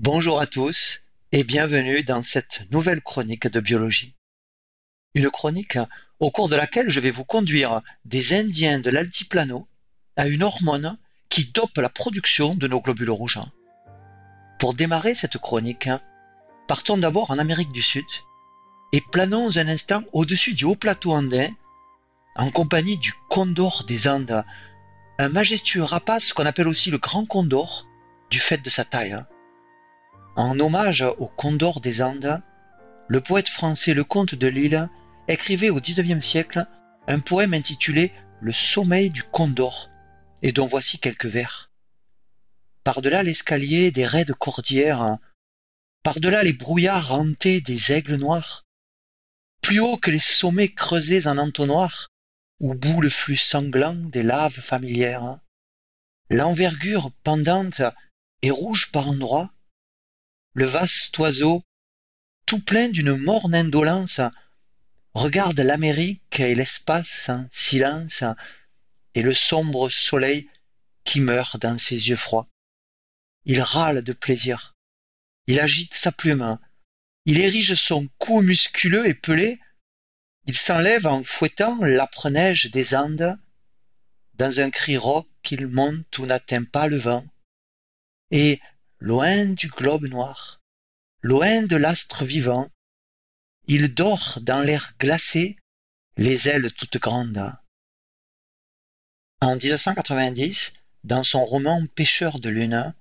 Bonjour à tous et bienvenue dans cette nouvelle chronique de biologie. Une chronique au cours de laquelle je vais vous conduire des Indiens de l'altiplano à une hormone qui dope la production de nos globules rouges. Pour démarrer cette chronique, partons d'abord en Amérique du Sud et planons un instant au-dessus du haut plateau andin en compagnie du condor des Andes, un majestueux rapace qu'on appelle aussi le grand condor du fait de sa taille. En hommage au Condor des Andes, le poète français Lecomte de Lille écrivait au XIXe siècle un poème intitulé Le sommeil du Condor, et dont voici quelques vers. Par-delà l'escalier des raides cordillères, par-delà les brouillards hantés des aigles noirs, plus haut que les sommets creusés en entonnoir, où bout le flux sanglant des laves familières, l'envergure pendante et rouge par endroits, le vaste oiseau, tout plein d'une morne indolence, regarde l'Amérique et l'espace en silence, et le sombre soleil qui meurt dans ses yeux froids. Il râle de plaisir. Il agite sa plume. Il érige son cou musculeux et pelé. Il s'enlève en fouettant l'âpre neige des Andes. Dans un cri rauque, il monte où n'atteint pas le vent. Et, loin du globe noir, loin de l'astre vivant, il dort dans l'air glacé, les ailes toutes grandes. En 1990, dans son roman Pêcheur de lune,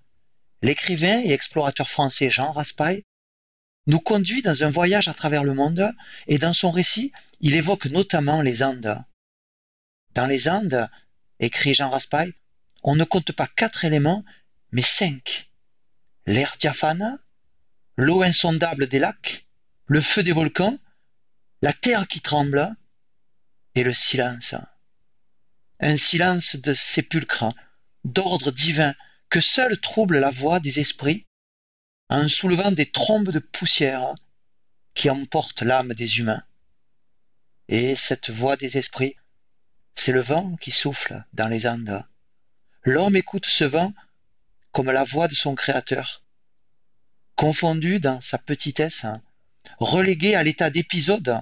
l'écrivain et explorateur français Jean Raspail nous conduit dans un voyage à travers le monde et dans son récit, il évoque notamment les Andes. Dans les Andes, écrit Jean Raspail, on ne compte pas quatre éléments, mais cinq l'air diaphane, l'eau insondable des lacs, le feu des volcans, la terre qui tremble et le silence. Un silence de sépulcre, d'ordre divin, que seul trouble la voix des esprits, en soulevant des trombes de poussière qui emportent l'âme des humains. Et cette voix des esprits, c'est le vent qui souffle dans les Andes. L'homme écoute ce vent comme la voix de son Créateur. Confondu dans sa petitesse, relégué à l'état d'épisode,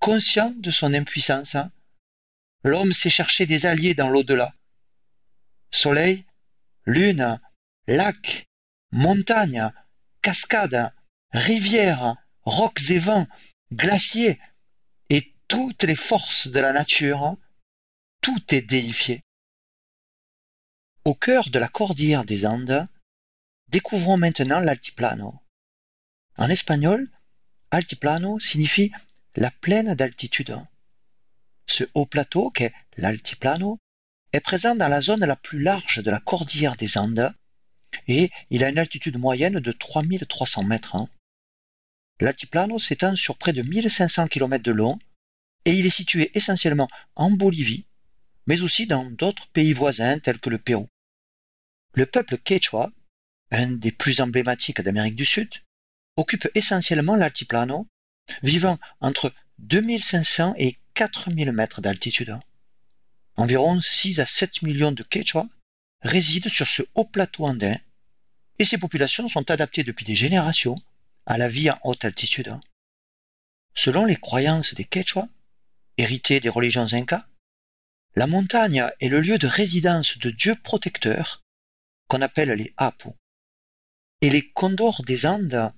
conscient de son impuissance, l'homme sait chercher des alliés dans l'au-delà. Soleil, lune, lac, montagne, cascade, rivière, rocs et vents, glaciers, et toutes les forces de la nature, tout est déifié. Au cœur de la cordillère des Andes, découvrons maintenant l'altiplano. En espagnol, altiplano signifie la plaine d'altitude. Ce haut plateau, qu'est l'altiplano, est présent dans la zone la plus large de la cordillère des Andes et il a une altitude moyenne de 3300 mètres. L'altiplano s'étend sur près de 1500 km de long et il est situé essentiellement en Bolivie, mais aussi dans d'autres pays voisins tels que le Pérou. Le peuple quechua, un des plus emblématiques d'Amérique du Sud, occupe essentiellement l'altiplano, vivant entre 2500 et 4000 mètres d'altitude. Environ 6 à 7 millions de Quechua résident sur ce haut plateau andin et ces populations sont adaptées depuis des générations à la vie en haute altitude. Selon les croyances des Quechua, héritées des religions incas, la montagne est le lieu de résidence de dieux protecteurs qu'on appelle les Apu. Et les condors des Andes,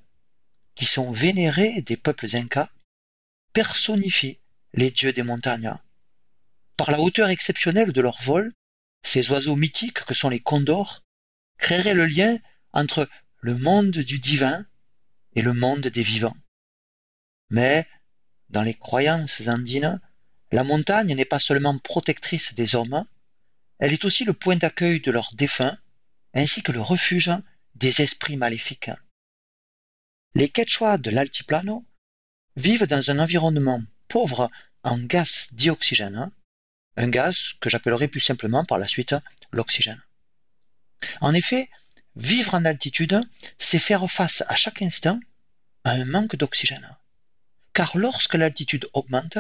qui sont vénérés des peuples incas, personnifient les dieux des montagnes. Par la hauteur exceptionnelle de leur vol, ces oiseaux mythiques que sont les condors créeraient le lien entre le monde du divin et le monde des vivants. Mais, dans les croyances andines, la montagne n'est pas seulement protectrice des hommes, elle est aussi le point d'accueil de leurs défunts ainsi que le refuge des esprits maléfiques. Les Quechua de l'altiplano vivent dans un environnement pauvre en gaz dioxygène, un gaz que j'appellerai plus simplement par la suite l'oxygène. En effet, vivre en altitude, c'est faire face à chaque instant à un manque d'oxygène. Car lorsque l'altitude augmente,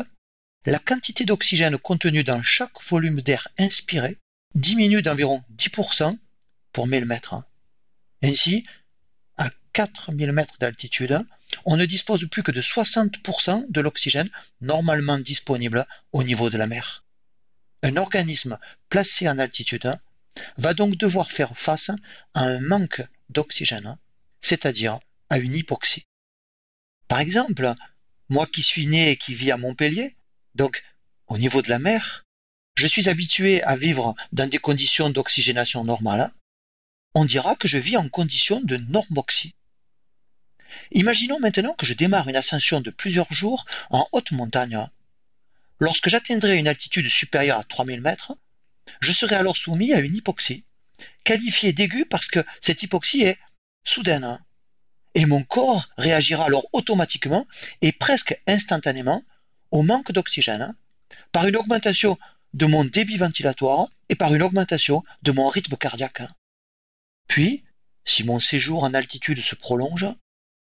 la quantité d'oxygène contenue dans chaque volume d'air inspiré diminue d'environ 10% pour 1000 mètres. Ainsi, 4000 mètres d'altitude, on ne dispose plus que de 60% de l'oxygène normalement disponible au niveau de la mer. Un organisme placé en altitude va donc devoir faire face à un manque d'oxygène, c'est-à-dire à une hypoxie. Par exemple, moi qui suis né et qui vis à Montpellier, donc au niveau de la mer, je suis habitué à vivre dans des conditions d'oxygénation normale. On dira que je vis en conditions de normoxie. Imaginons maintenant que je démarre une ascension de plusieurs jours en haute montagne. Lorsque j'atteindrai une altitude supérieure à 3000 mètres, je serai alors soumis à une hypoxie, qualifiée d'aiguë parce que cette hypoxie est soudaine. Et mon corps réagira alors automatiquement et presque instantanément au manque d'oxygène par une augmentation de mon débit ventilatoire et par une augmentation de mon rythme cardiaque. Puis, si mon séjour en altitude se prolonge,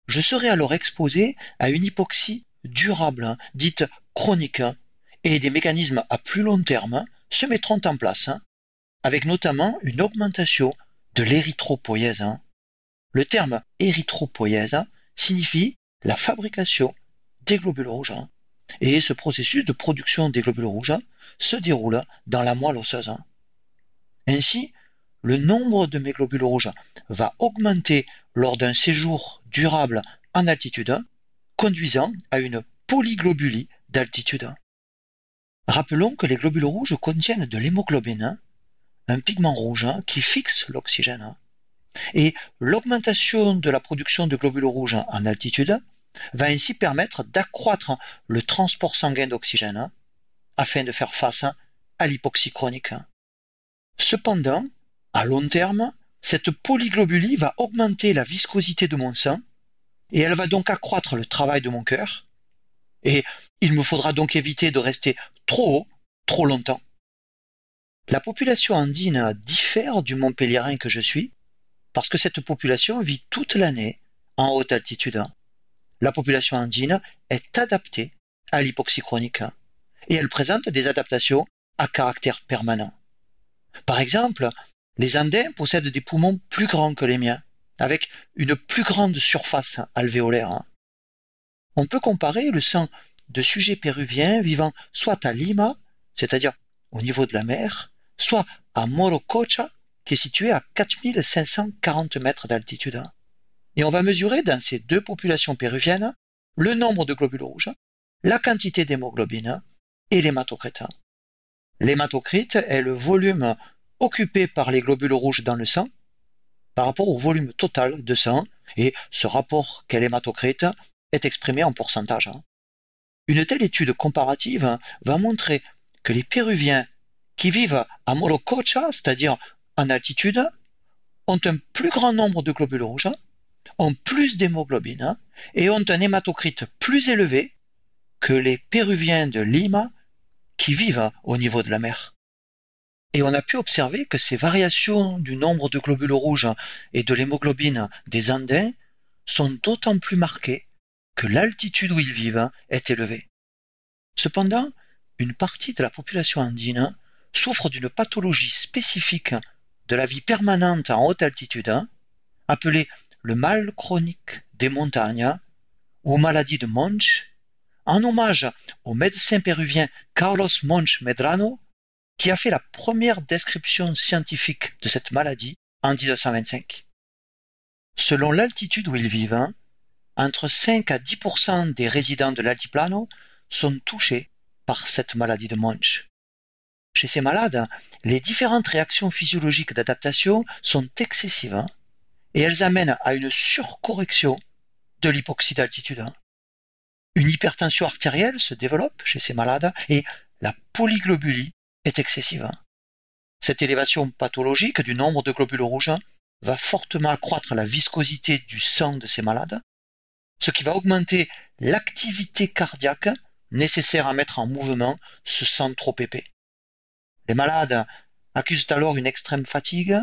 je serai alors exposé à une hypoxie durable, dite chronique, et des mécanismes à plus long terme se mettront en place, avec notamment une augmentation de l'érythropoïèse. Le terme érythropoïèse signifie la fabrication des globules rouges. Et ce processus de production des globules rouges se déroule dans la moelle osseuse. Ainsi, le nombre de mes globules rouges va augmenter lors d'un séjour durable en altitude, conduisant à une polyglobulie d'altitude. Rappelons que les globules rouges contiennent de l'hémoglobine, un pigment rouge qui fixe l'oxygène. Et l'augmentation de la production de globules rouges en altitude va ainsi permettre d'accroître le transport sanguin d'oxygène afin de faire face à l'hypoxie chronique. Cependant, à long terme, cette polyglobulie va augmenter la viscosité de mon sang et elle va donc accroître le travail de mon cœur. Et il me faudra donc éviter de rester trop haut, trop longtemps. La population andine diffère du Montpellierin que je suis parce que cette population vit toute l'année en haute altitude la population andine est adaptée à l'hypoxie chronique et elle présente des adaptations à caractère permanent. Par exemple, les Andins possèdent des poumons plus grands que les miens, avec une plus grande surface alvéolaire. On peut comparer le sang de sujets péruviens vivant soit à Lima, c'est-à-dire au niveau de la mer, soit à Morococha, qui est situé à 4540 mètres d'altitude. Et on va mesurer dans ces deux populations péruviennes le nombre de globules rouges, la quantité d'hémoglobine et l'hématocrite. L'hématocrite est le volume occupé par les globules rouges dans le sang par rapport au volume total de sang et ce rapport qu'est l'hématocrite est exprimé en pourcentage. Une telle étude comparative va montrer que les Péruviens qui vivent à Morococha, c'est-à-dire en altitude, ont un plus grand nombre de globules rouges ont plus d'hémoglobine et ont un hématocrite plus élevé que les Péruviens de Lima qui vivent au niveau de la mer. Et on a pu observer que ces variations du nombre de globules rouges et de l'hémoglobine des Andins sont d'autant plus marquées que l'altitude où ils vivent est élevée. Cependant, une partie de la population andine souffre d'une pathologie spécifique de la vie permanente en haute altitude, appelée le mal chronique des montagnes ou maladie de Monch, en hommage au médecin péruvien Carlos Monch Medrano, qui a fait la première description scientifique de cette maladie en 1925. Selon l'altitude où ils vivent, entre 5 à 10% des résidents de l'altiplano sont touchés par cette maladie de Monch. Chez ces malades, les différentes réactions physiologiques d'adaptation sont excessives et elles amènent à une surcorrection de l'hypoxie d'altitude. Une hypertension artérielle se développe chez ces malades et la polyglobulie est excessive. Cette élévation pathologique du nombre de globules rouges va fortement accroître la viscosité du sang de ces malades, ce qui va augmenter l'activité cardiaque nécessaire à mettre en mouvement ce sang trop épais. Les malades accusent alors une extrême fatigue,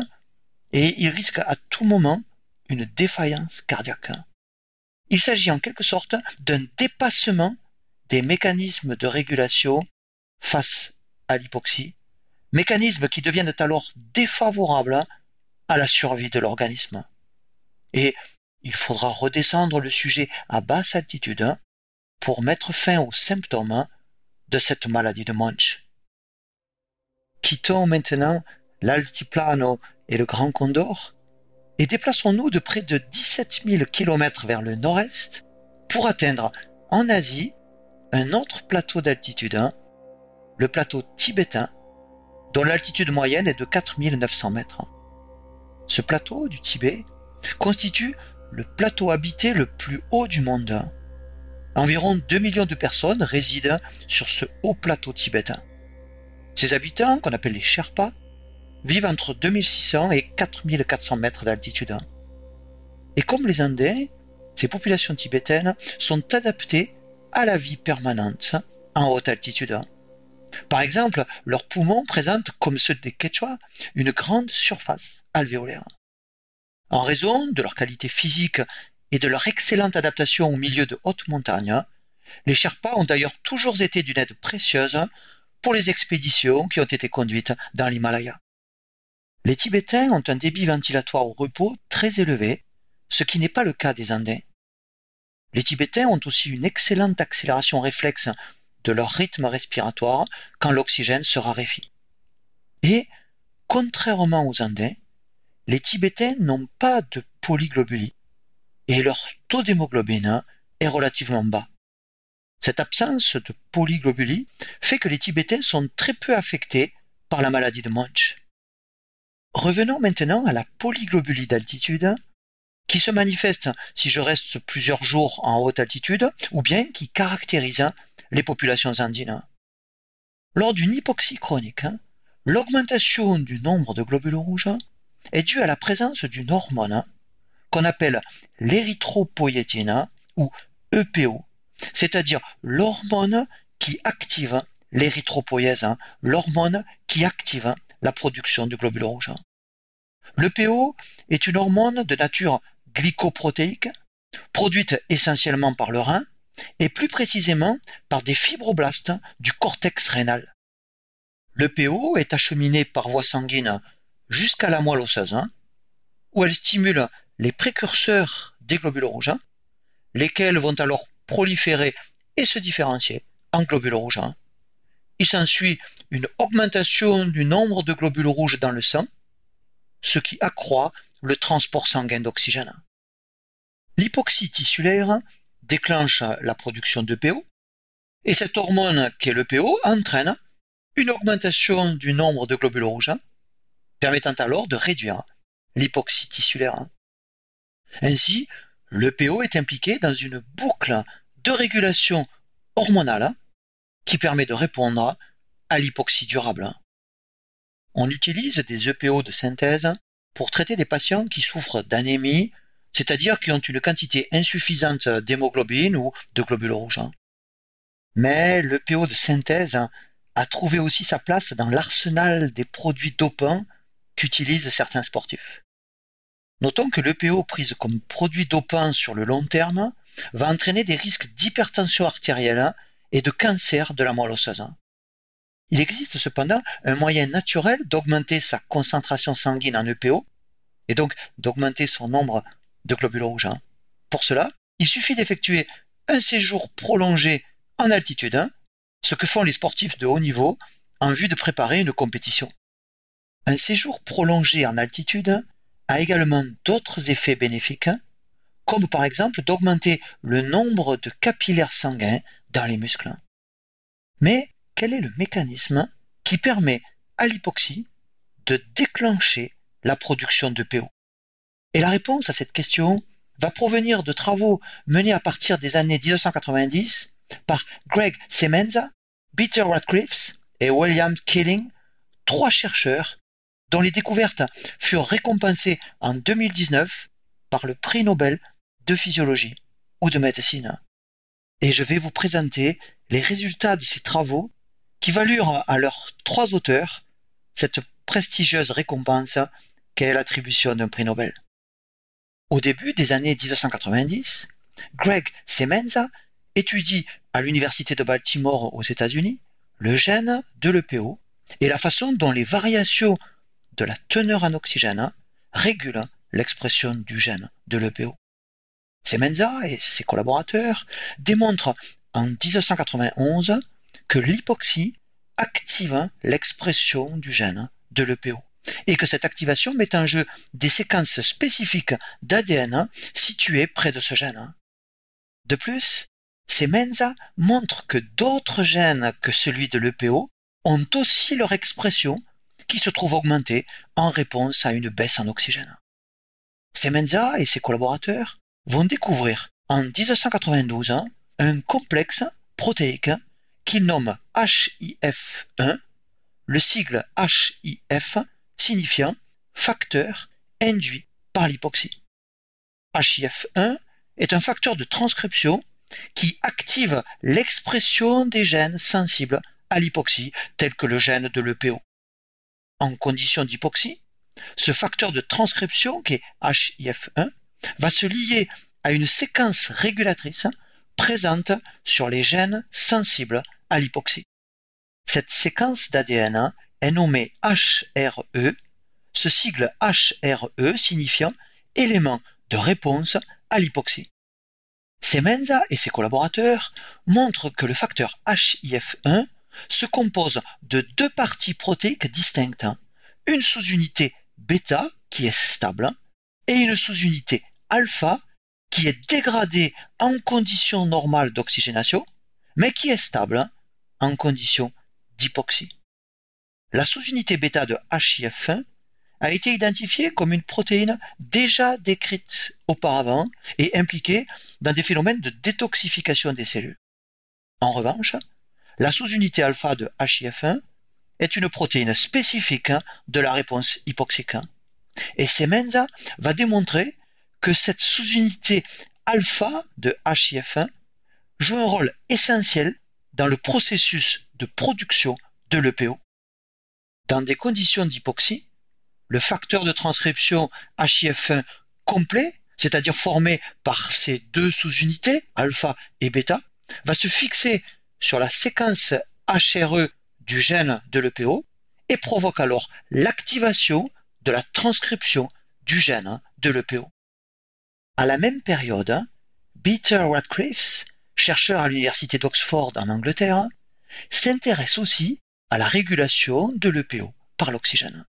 et il risque à tout moment une défaillance cardiaque. Il s'agit en quelque sorte d'un dépassement des mécanismes de régulation face à l'hypoxie, mécanismes qui deviennent alors défavorables à la survie de l'organisme. Et il faudra redescendre le sujet à basse altitude pour mettre fin aux symptômes de cette maladie de Munch. Quittons maintenant l'altiplano et le Grand Condor et déplaçons-nous de près de 17 000 km vers le nord-est pour atteindre en Asie un autre plateau d'altitude, le plateau tibétain, dont l'altitude moyenne est de 4900 mètres. Ce plateau du Tibet constitue le plateau habité le plus haut du monde. Environ 2 millions de personnes résident sur ce haut plateau tibétain. Ces habitants, qu'on appelle les Sherpas, vivent entre 2600 et 4400 mètres d'altitude. Et comme les Indiens, ces populations tibétaines sont adaptées à la vie permanente en haute altitude. Par exemple, leurs poumons présentent, comme ceux des Quechua, une grande surface alvéolaire. En raison de leur qualité physique et de leur excellente adaptation au milieu de hautes montagnes, les Sherpas ont d'ailleurs toujours été d'une aide précieuse pour les expéditions qui ont été conduites dans l'Himalaya. Les Tibétains ont un débit ventilatoire au repos très élevé, ce qui n'est pas le cas des Andins. Les Tibétains ont aussi une excellente accélération réflexe de leur rythme respiratoire quand l'oxygène se raréfie. Et, contrairement aux Andins, les Tibétains n'ont pas de polyglobulie et leur taux d'hémoglobine est relativement bas. Cette absence de polyglobulie fait que les Tibétains sont très peu affectés par la maladie de Munch. Revenons maintenant à la polyglobulie d'altitude qui se manifeste si je reste plusieurs jours en haute altitude ou bien qui caractérise les populations andines. Lors d'une hypoxie chronique, l'augmentation du nombre de globules rouges est due à la présence d'une hormone qu'on appelle l'érythropoïétine ou EPO, c'est-à-dire l'hormone qui active l'érythropoïèse, l'hormone qui active la production du globule rouge. L'EPO est une hormone de nature glycoprotéique, produite essentiellement par le rein, et plus précisément par des fibroblastes du cortex rénal. L'EPO est acheminé par voie sanguine jusqu'à la moelle osseuse, où elle stimule les précurseurs des globules rouges, lesquels vont alors proliférer et se différencier en globules rouges. Il s'ensuit une augmentation du nombre de globules rouges dans le sang, ce qui accroît le transport sanguin d'oxygène. L'hypoxie tissulaire déclenche la production d'EPO, et cette hormone qui est l'EPO entraîne une augmentation du nombre de globules rouges, permettant alors de réduire l'hypoxie tissulaire. Ainsi, l'EPO est impliqué dans une boucle de régulation hormonale qui permet de répondre à l'hypoxie durable. On utilise des EPO de synthèse pour traiter des patients qui souffrent d'anémie, c'est-à-dire qui ont une quantité insuffisante d'hémoglobine ou de globules rouges. Mais l'EPO de synthèse a trouvé aussi sa place dans l'arsenal des produits dopants qu'utilisent certains sportifs. Notons que l'EPO prise comme produit dopant sur le long terme va entraîner des risques d'hypertension artérielle et de cancer de la moelle osseuse. Il existe cependant un moyen naturel d'augmenter sa concentration sanguine en EPO et donc d'augmenter son nombre de globules rouges. Pour cela, il suffit d'effectuer un séjour prolongé en altitude, ce que font les sportifs de haut niveau en vue de préparer une compétition. Un séjour prolongé en altitude a également d'autres effets bénéfiques, comme par exemple d'augmenter le nombre de capillaires sanguins dans les muscles. Mais quel est le mécanisme qui permet à l'hypoxie de déclencher la production de PO Et la réponse à cette question va provenir de travaux menés à partir des années 1990 par Greg Semenza, Peter Radcliffe et William Killing, trois chercheurs dont les découvertes furent récompensées en 2019 par le prix Nobel de physiologie ou de médecine. Et je vais vous présenter les résultats de ces travaux qui valurent à leurs trois auteurs cette prestigieuse récompense qu'est l'attribution d'un prix Nobel. Au début des années 1990, Greg Semenza étudie à l'Université de Baltimore aux États-Unis le gène de l'EPO et la façon dont les variations de la teneur en oxygène régulent l'expression du gène de l'EPO. Semenza et ses collaborateurs démontrent en 1991 que l'hypoxie active l'expression du gène de l'EPO et que cette activation met en jeu des séquences spécifiques d'ADN situées près de ce gène. De plus, Semenza montre que d'autres gènes que celui de l'EPO ont aussi leur expression qui se trouve augmentée en réponse à une baisse en oxygène. Semenza et ses collaborateurs vont découvrir en 1992 un complexe protéique qu'ils nomment HIF1, le sigle HIF signifiant facteur induit par l'hypoxie. HIF1 est un facteur de transcription qui active l'expression des gènes sensibles à l'hypoxie, tels que le gène de l'EPO. En condition d'hypoxie, ce facteur de transcription, qui est HIF1, va se lier à une séquence régulatrice présente sur les gènes sensibles à l'hypoxie. Cette séquence d'ADN est nommée HRE, ce sigle HRE signifiant élément de réponse à l'hypoxie. Semenza et ses collaborateurs montrent que le facteur HIF1 se compose de deux parties protéiques distinctes, une sous-unité bêta qui est stable et une sous-unité alpha qui est dégradée en conditions normales d'oxygénation, mais qui est stable en conditions d'hypoxie. La sous-unité bêta de HIF1 a été identifiée comme une protéine déjà décrite auparavant et impliquée dans des phénomènes de détoxification des cellules. En revanche, la sous-unité alpha de HIF1 est une protéine spécifique de la réponse hypoxique. Et Semenza va démontrer que cette sous-unité alpha de HIF1 joue un rôle essentiel dans le processus de production de l'EPO. Dans des conditions d'hypoxie, le facteur de transcription HIF1 complet, c'est-à-dire formé par ces deux sous-unités, alpha et bêta, va se fixer sur la séquence HRE du gène de l'EPO et provoque alors l'activation de la transcription du gène de l'EPO. À la même période, Peter Radcliffe, chercheur à l'université d'Oxford en Angleterre, s'intéresse aussi à la régulation de l'EPO par l'oxygène.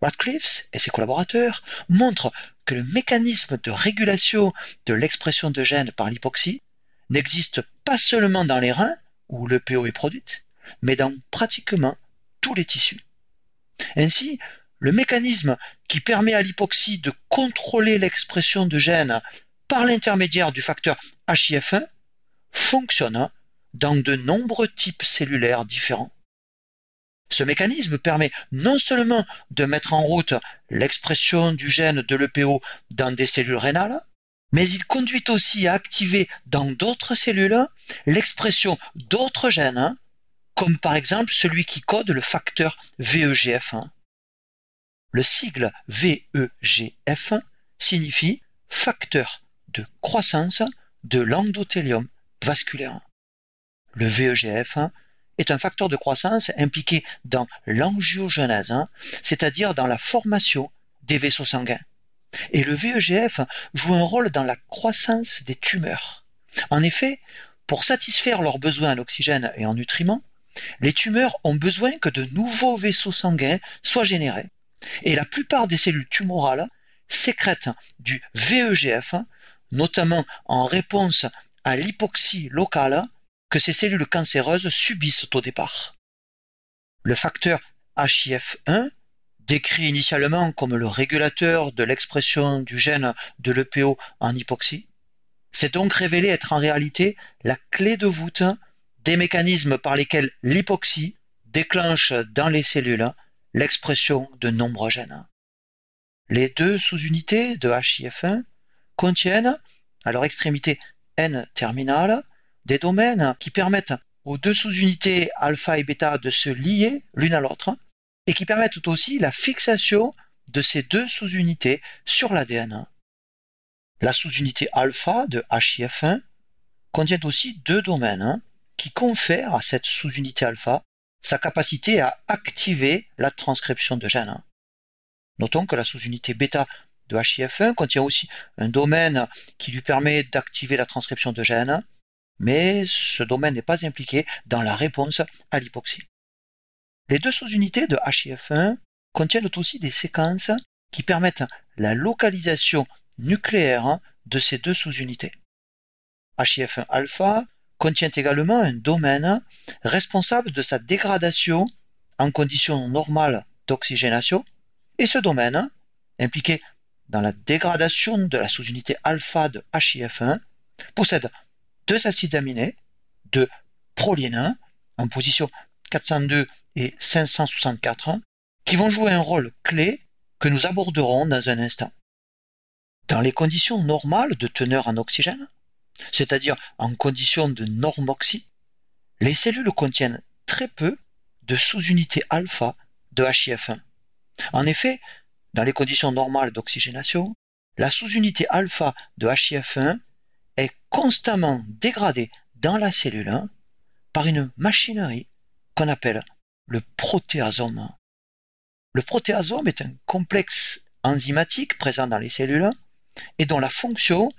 Radcliffe et ses collaborateurs montrent que le mécanisme de régulation de l'expression de gènes par l'hypoxie n'existe pas seulement dans les reins, où l'EPO est produite, mais dans pratiquement tous les tissus. Ainsi, le mécanisme qui permet à l'hypoxie de contrôler l'expression de gènes par l'intermédiaire du facteur HIF1 fonctionne dans de nombreux types cellulaires différents. Ce mécanisme permet non seulement de mettre en route l'expression du gène de l'EPO dans des cellules rénales, mais il conduit aussi à activer dans d'autres cellules l'expression d'autres gènes, comme par exemple celui qui code le facteur VEGF1. Le sigle VEGF signifie facteur de croissance de l'endothélium vasculaire. Le VEGF est un facteur de croissance impliqué dans l'angiogenèse, hein, c'est-à-dire dans la formation des vaisseaux sanguins. Et le VEGF joue un rôle dans la croissance des tumeurs. En effet, pour satisfaire leurs besoins en oxygène et en nutriments, les tumeurs ont besoin que de nouveaux vaisseaux sanguins soient générés. Et la plupart des cellules tumorales sécrètent du VEGF, notamment en réponse à l'hypoxie locale que ces cellules cancéreuses subissent au départ. Le facteur HIF1, décrit initialement comme le régulateur de l'expression du gène de l'EPO en hypoxie, s'est donc révélé être en réalité la clé de voûte des mécanismes par lesquels l'hypoxie déclenche dans les cellules l'expression de nombreux gènes. Les deux sous-unités de HIF1 contiennent, à leur extrémité N terminale, des domaines qui permettent aux deux sous-unités alpha et bêta de se lier l'une à l'autre et qui permettent aussi la fixation de ces deux sous-unités sur l'ADN. La sous-unité alpha de HIF1 contient aussi deux domaines qui confèrent à cette sous-unité alpha sa capacité à activer la transcription de gènes. Notons que la sous-unité bêta de HIF1 contient aussi un domaine qui lui permet d'activer la transcription de gènes, mais ce domaine n'est pas impliqué dans la réponse à l'hypoxie. Les deux sous-unités de HIF1 contiennent aussi des séquences qui permettent la localisation nucléaire de ces deux sous-unités. HIF1 alpha contient également un domaine responsable de sa dégradation en conditions normales d'oxygénation, et ce domaine, impliqué dans la dégradation de la sous-unité alpha de HIF1, possède deux acides aminés, de proline en position 402 et 564, qui vont jouer un rôle clé que nous aborderons dans un instant. Dans les conditions normales de teneur en oxygène, c'est-à-dire en conditions de normoxie, les cellules contiennent très peu de sous-unités alpha de HIF1. En effet, dans les conditions normales d'oxygénation, la sous-unité alpha de HIF1 est constamment dégradée dans la cellule par une machinerie qu'on appelle le protéasome. Le protéasome est un complexe enzymatique présent dans les cellules et dont la fonction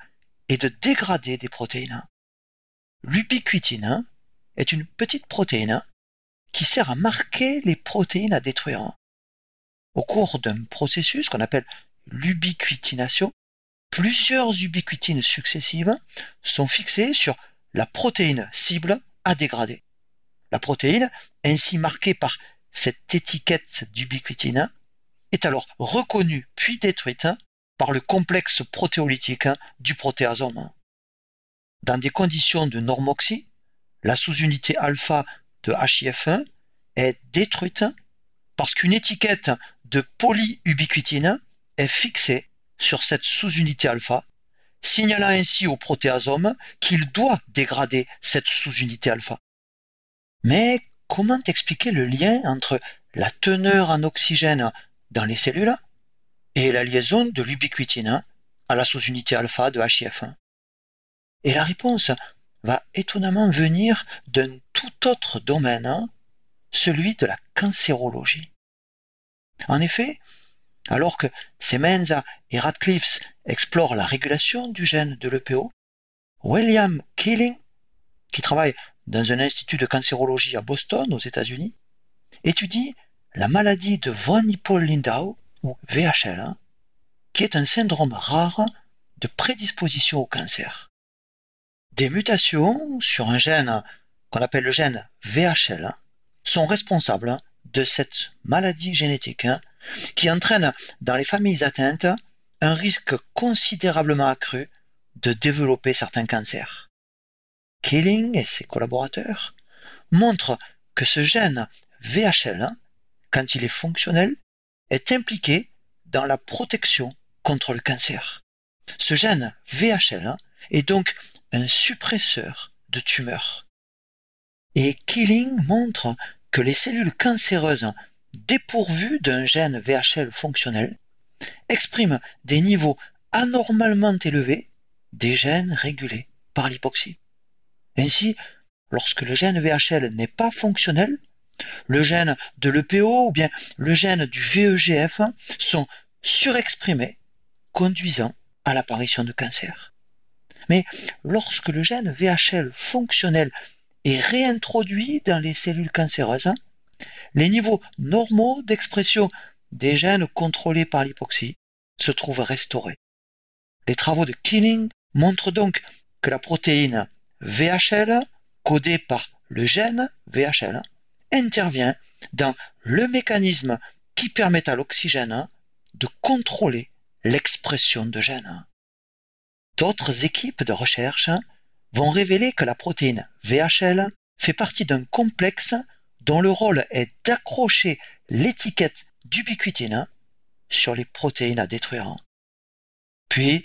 est de dégrader des protéines. L'ubiquitine est une petite protéine qui sert à marquer les protéines à détruire. Au cours d'un processus qu'on appelle l'ubiquitination, plusieurs ubiquitines successives sont fixées sur la protéine cible à dégrader. La protéine, ainsi marquée par cette étiquette d'ubiquitine, est alors reconnue puis détruite par le complexe protéolytique du protéasome. Dans des conditions de normoxie, la sous-unité alpha de HIF1 est détruite parce qu'une étiquette de polyubiquitine est fixée sur cette sous-unité alpha, signalant ainsi au protéasome qu'il doit dégrader cette sous-unité alpha. Mais comment expliquer le lien entre la teneur en oxygène dans les cellules et la liaison de l'ubiquitine à la sous-unité alpha de HIF1 Et la réponse va étonnamment venir d'un tout autre domaine, celui de la cancérologie. En effet, alors que Semenza et Radcliffe explorent la régulation du gène de l'EPO, William Keeling, qui travaille dans un institut de cancérologie à Boston, aux États-Unis, étudie la maladie de von Hippel-Lindau, ou VHL, hein, qui est un syndrome rare de prédisposition au cancer. Des mutations sur un gène qu'on appelle le gène VHL hein, sont responsables de cette maladie génétique hein, qui entraîne dans les familles atteintes un risque considérablement accru de développer certains cancers. Killing et ses collaborateurs montrent que ce gène VHL, quand il est fonctionnel, est impliqué dans la protection contre le cancer. Ce gène VHL est donc un suppresseur de tumeurs. Et Killing montre que les cellules cancéreuses dépourvues d'un gène VHL fonctionnel expriment des niveaux anormalement élevés des gènes régulés par l'hypoxie. Ainsi, lorsque le gène VHL n'est pas fonctionnel, le gène de l'EPO ou bien le gène du VEGF sont surexprimés, conduisant à l'apparition de cancer. Mais lorsque le gène VHL fonctionnel est réintroduit dans les cellules cancéreuses, les niveaux normaux d'expression des gènes contrôlés par l'hypoxie se trouvent restaurés. Les travaux de Killing montrent donc que la protéine VHL, codée par le gène VHL, intervient dans le mécanisme qui permet à l'oxygène de contrôler l'expression de gènes. D'autres équipes de recherche vont révéler que la protéine VHL fait partie d'un complexe dont le rôle est d'accrocher l'étiquette d'ubiquitine sur les protéines à détruire. Puis,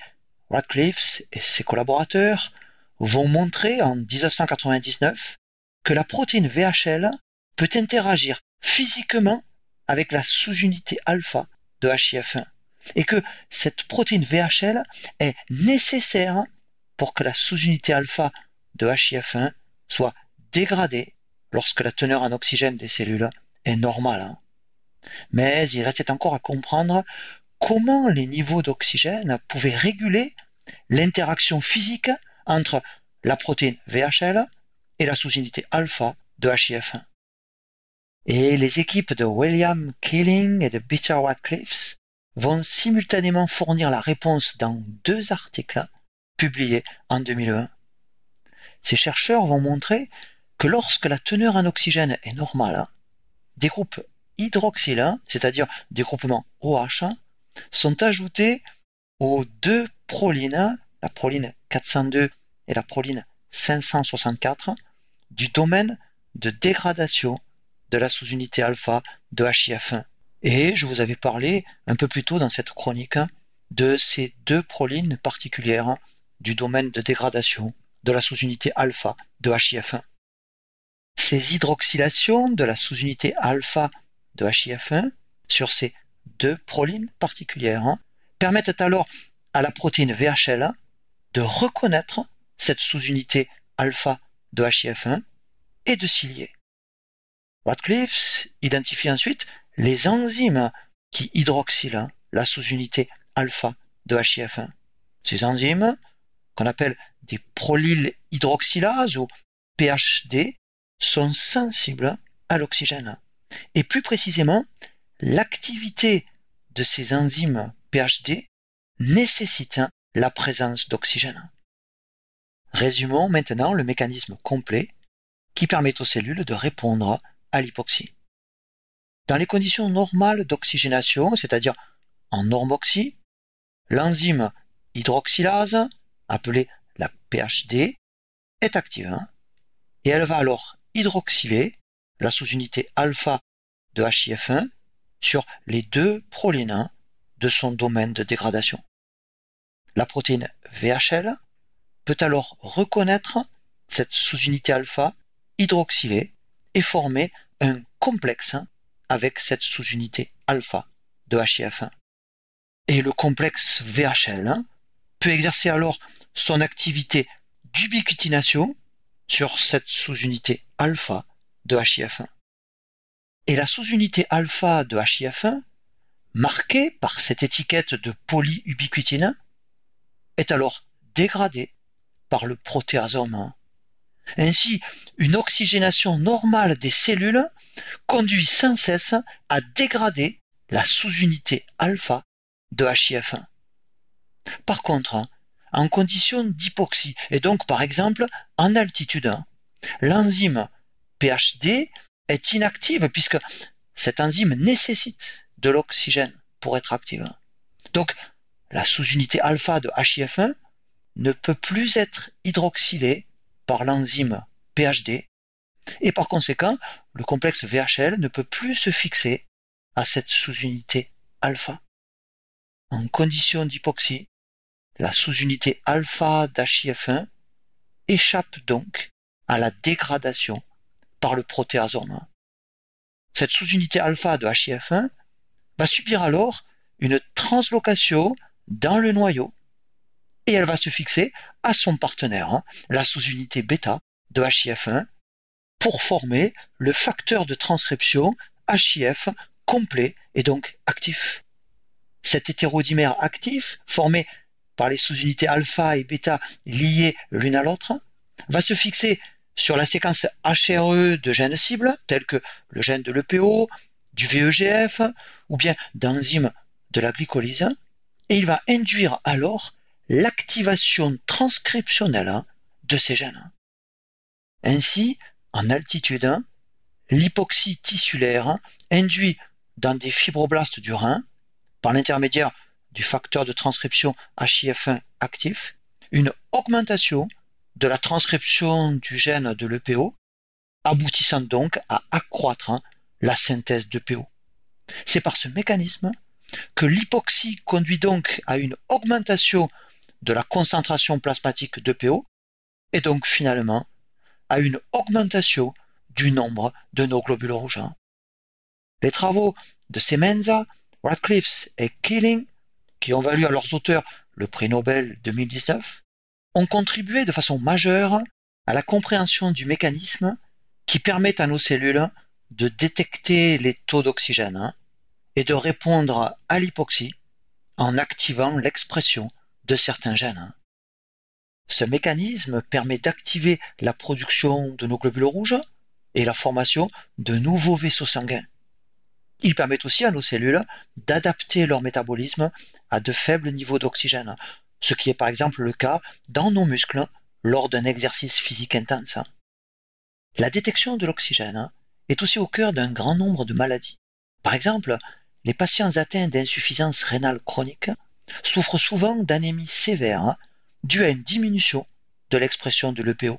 Radcliffe et ses collaborateurs vont montrer en 1999 que la protéine VHL peut interagir physiquement avec la sous-unité alpha de HIF1 et que cette protéine VHL est nécessaire pour que la sous-unité alpha de HIF1 soit dégradée lorsque la teneur en oxygène des cellules est normale. Mais il restait encore à comprendre comment les niveaux d'oxygène pouvaient réguler l'interaction physique entre la protéine VHL et la sous-unité alpha de HIF1. Et les équipes de William Keeling et de Peter Radcliffe vont simultanément fournir la réponse dans deux articles publiés en 2001. Ces chercheurs vont montrer que lorsque la teneur en oxygène est normale, des groupes hydroxyles, c'est-à-dire des groupements OH, sont ajoutés aux deux prolines, la proline 402 et la proline 564, du domaine de dégradation de la sous-unité alpha de HIF1. Et je vous avais parlé un peu plus tôt dans cette chronique de ces deux prolines particulières du domaine de dégradation de la sous-unité alpha de HIF1. Ces hydroxylations de la sous-unité alpha de HIF1 sur ces deux prolines particulières permettent alors à la protéine VHL de reconnaître cette sous-unité alpha de HIF1 et de s'y lier. Radcliffe identifie ensuite les enzymes qui hydroxylent la sous-unité alpha de HIF1. Ces enzymes, qu'on appelle des prolyl hydroxylases ou PHD, sont sensibles à l'oxygène. Et plus précisément, l'activité de ces enzymes PHD nécessite la présence d'oxygène. Résumons maintenant le mécanisme complet qui permet aux cellules de répondre à l'hypoxie. Dans les conditions normales d'oxygénation, c'est-à-dire en normoxie, l'enzyme hydroxylase, appelée la PHD, est active hein, et elle va alors hydroxyler la sous-unité alpha de HIF1 sur les deux prolines de son domaine de dégradation. La protéine VHL peut alors reconnaître cette sous-unité alpha hydroxylée et former un complexe avec cette sous-unité alpha de HIF1. Et le complexe VHL peut exercer alors son activité d'ubiquitination sur cette sous-unité alpha de HIF1. Et la sous-unité alpha de HIF1, marquée par cette étiquette de polyubiquitine, est alors dégradée par le protéasome. Ainsi, une oxygénation normale des cellules conduit sans cesse à dégrader la sous-unité alpha de HIF1. Par contre, en condition d'hypoxie, et donc par exemple en altitude, l'enzyme PHD est inactive puisque cette enzyme nécessite de l'oxygène pour être active. Donc, la sous-unité alpha de HIF1 ne peut plus être hydroxylée par l'enzyme PHD et par conséquent, le complexe VHL ne peut plus se fixer à cette sous-unité alpha. En condition d'hypoxie, la sous-unité alpha d'HIF1 échappe donc à la dégradation par le protéasome. Cette sous-unité alpha de HIF1 va subir alors une translocation dans le noyau et elle va se fixer à son partenaire, hein, la sous-unité bêta de HIF1, pour former le facteur de transcription HIF complet et donc actif. Cet hétérodimère actif, formé par les sous-unités alpha et bêta liées l'une à l'autre, va se fixer sur la séquence HRE de gènes cibles, tels que le gène de l'EPO, du VEGF ou bien d'enzymes de la glycolyse, et il va induire alors l'activation transcriptionnelle de ces gènes. Ainsi, en altitude, l'hypoxie tissulaire induit dans des fibroblastes du rein, par l'intermédiaire du facteur de transcription HIF1 actif, une augmentation de la transcription du gène de l'EPO, aboutissant donc à accroître la synthèse d'EPO. C'est par ce mécanisme que l'hypoxie conduit donc à une augmentation de la concentration plasmatique d'EPO et donc finalement à une augmentation du nombre de nos globules rouges. Les travaux de Semenza, Radcliffe et Keeling, qui ont valu à leurs auteurs le prix Nobel 2019, ont contribué de façon majeure à la compréhension du mécanisme qui permet à nos cellules de détecter les taux d'oxygène et de répondre à l'hypoxie en activant l'expression de certains gènes. Ce mécanisme permet d'activer la production de nos globules rouges et la formation de nouveaux vaisseaux sanguins. Il permet aussi à nos cellules d'adapter leur métabolisme à de faibles niveaux d'oxygène, ce qui est par exemple le cas dans nos muscles lors d'un exercice physique intense. La détection de l'oxygène est aussi au cœur d'un grand nombre de maladies. Par exemple, les patients atteints d'insuffisance rénale chronique souffrent souvent d'anémie sévère due à une diminution de l'expression de l'EPO.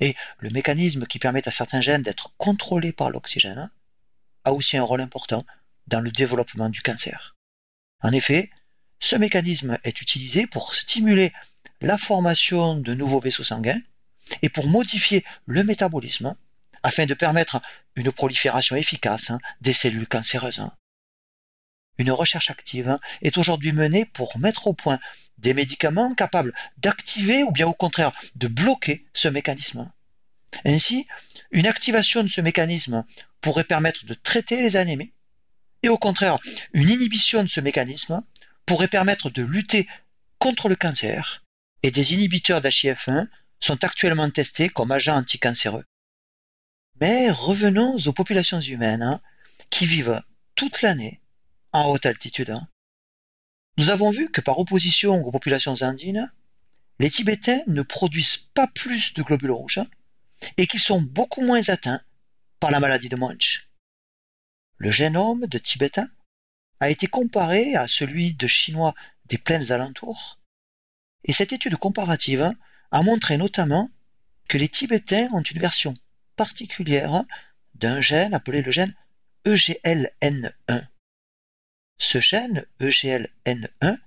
Et le mécanisme qui permet à certains gènes d'être contrôlés par l'oxygène a aussi un rôle important dans le développement du cancer. En effet, ce mécanisme est utilisé pour stimuler la formation de nouveaux vaisseaux sanguins et pour modifier le métabolisme afin de permettre une prolifération efficace des cellules cancéreuses. Une recherche active est aujourd'hui menée pour mettre au point des médicaments capables d'activer ou bien au contraire de bloquer ce mécanisme. Ainsi, une activation de ce mécanisme pourrait permettre de traiter les anémies et au contraire, une inhibition de ce mécanisme pourrait permettre de lutter contre le cancer et des inhibiteurs d'HIF1 sont actuellement testés comme agents anticancéreux. Mais revenons aux populations humaines hein, qui vivent toute l'année en haute altitude. Hein. Nous avons vu que par opposition aux populations andines, les Tibétains ne produisent pas plus de globules rouges et qu'ils sont beaucoup moins atteints par la maladie de Munch. Le génome de Tibétains a été comparé à celui de Chinois des plaines alentours, et cette étude comparative a montré notamment que les Tibétains ont une version particulière d'un gène appelé le gène EGLN1. Ce gène EGLN1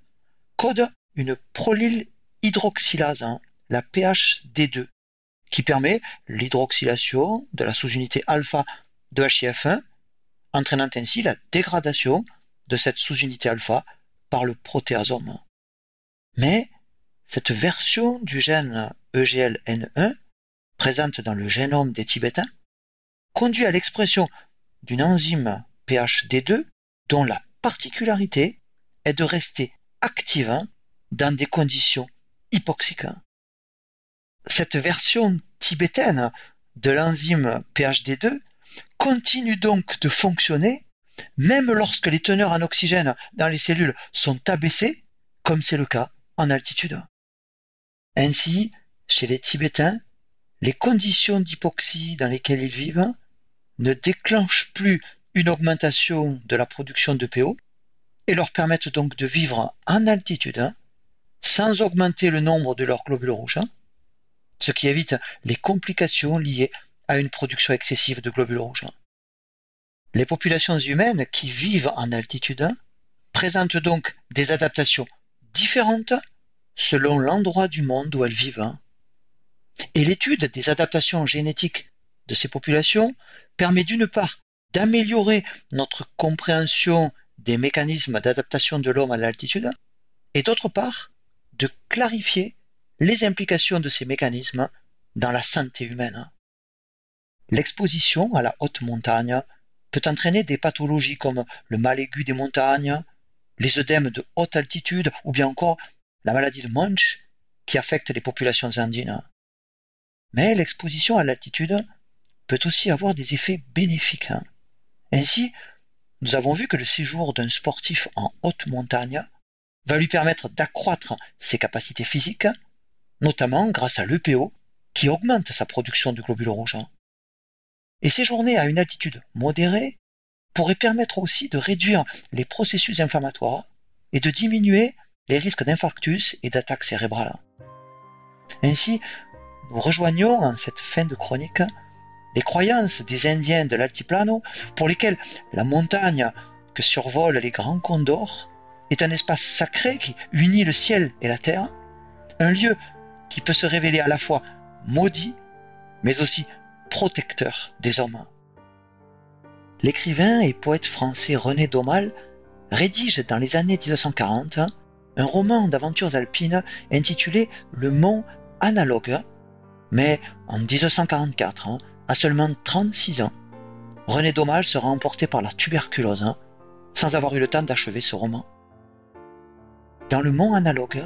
code une prolyl hydroxylase, la PHD2, qui permet l'hydroxylation de la sous-unité alpha de HIF1, entraînant ainsi la dégradation de cette sous-unité alpha par le protéasome. Mais cette version du gène EGLN1, présente dans le génome des Tibétains, conduit à l'expression d'une enzyme PHD2 dont la particularité est de rester active dans des conditions hypoxiques. Cette version tibétaine de l'enzyme PHD2 continue donc de fonctionner même lorsque les teneurs en oxygène dans les cellules sont abaissées, comme c'est le cas en altitude. Ainsi, chez les Tibétains, les conditions d'hypoxie dans lesquelles ils vivent ne déclenchent plus une augmentation de la production de PO et leur permettent donc de vivre en altitude sans augmenter le nombre de leurs globules rouges ce qui évite les complications liées à une production excessive de globules rouges. Les populations humaines qui vivent en altitude présentent donc des adaptations différentes selon l'endroit du monde où elles vivent. Et l'étude des adaptations génétiques de ces populations permet d'une part d'améliorer notre compréhension des mécanismes d'adaptation de l'homme à l'altitude, et d'autre part de clarifier les implications de ces mécanismes dans la santé humaine. L'exposition à la haute montagne peut entraîner des pathologies comme le mal aigu des montagnes, les œdèmes de haute altitude ou bien encore la maladie de Munch qui affecte les populations andines. Mais l'exposition à l'altitude peut aussi avoir des effets bénéfiques. Ainsi, nous avons vu que le séjour d'un sportif en haute montagne va lui permettre d'accroître ses capacités physiques notamment grâce à l'EPO qui augmente sa production de globules rouges. Et séjourner à une altitude modérée pourrait permettre aussi de réduire les processus inflammatoires et de diminuer les risques d'infarctus et d'attaques cérébrales. Ainsi, nous rejoignons en cette fin de chronique les croyances des Indiens de l'altiplano pour lesquels la montagne que survolent les grands condors est un espace sacré qui unit le ciel et la terre, un lieu qui peut se révéler à la fois maudit, mais aussi protecteur des hommes. L'écrivain et poète français René Daumal rédige dans les années 1940 un roman d'aventures alpines intitulé Le Mont Analogue, mais en 1944, à seulement 36 ans, René Daumal sera emporté par la tuberculose, sans avoir eu le temps d'achever ce roman. dans le mont analogue,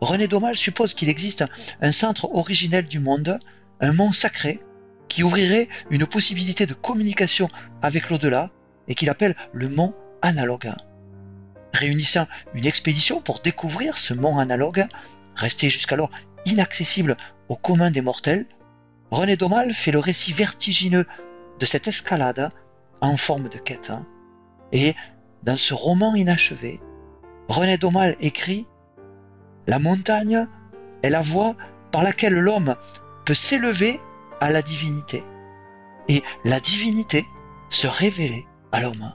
René Daumal suppose qu'il existe un centre originel du monde, un mont sacré, qui ouvrirait une possibilité de communication avec l'au-delà et qu'il appelle le mont analogue. Réunissant une expédition pour découvrir ce mont analogue, resté jusqu'alors inaccessible au commun des mortels, René Daumal fait le récit vertigineux de cette escalade en forme de quête. Et dans ce roman inachevé, René Daumal écrit La montagne est la voie par laquelle l'homme peut s'élever à la divinité et la divinité se révéler à l'homme.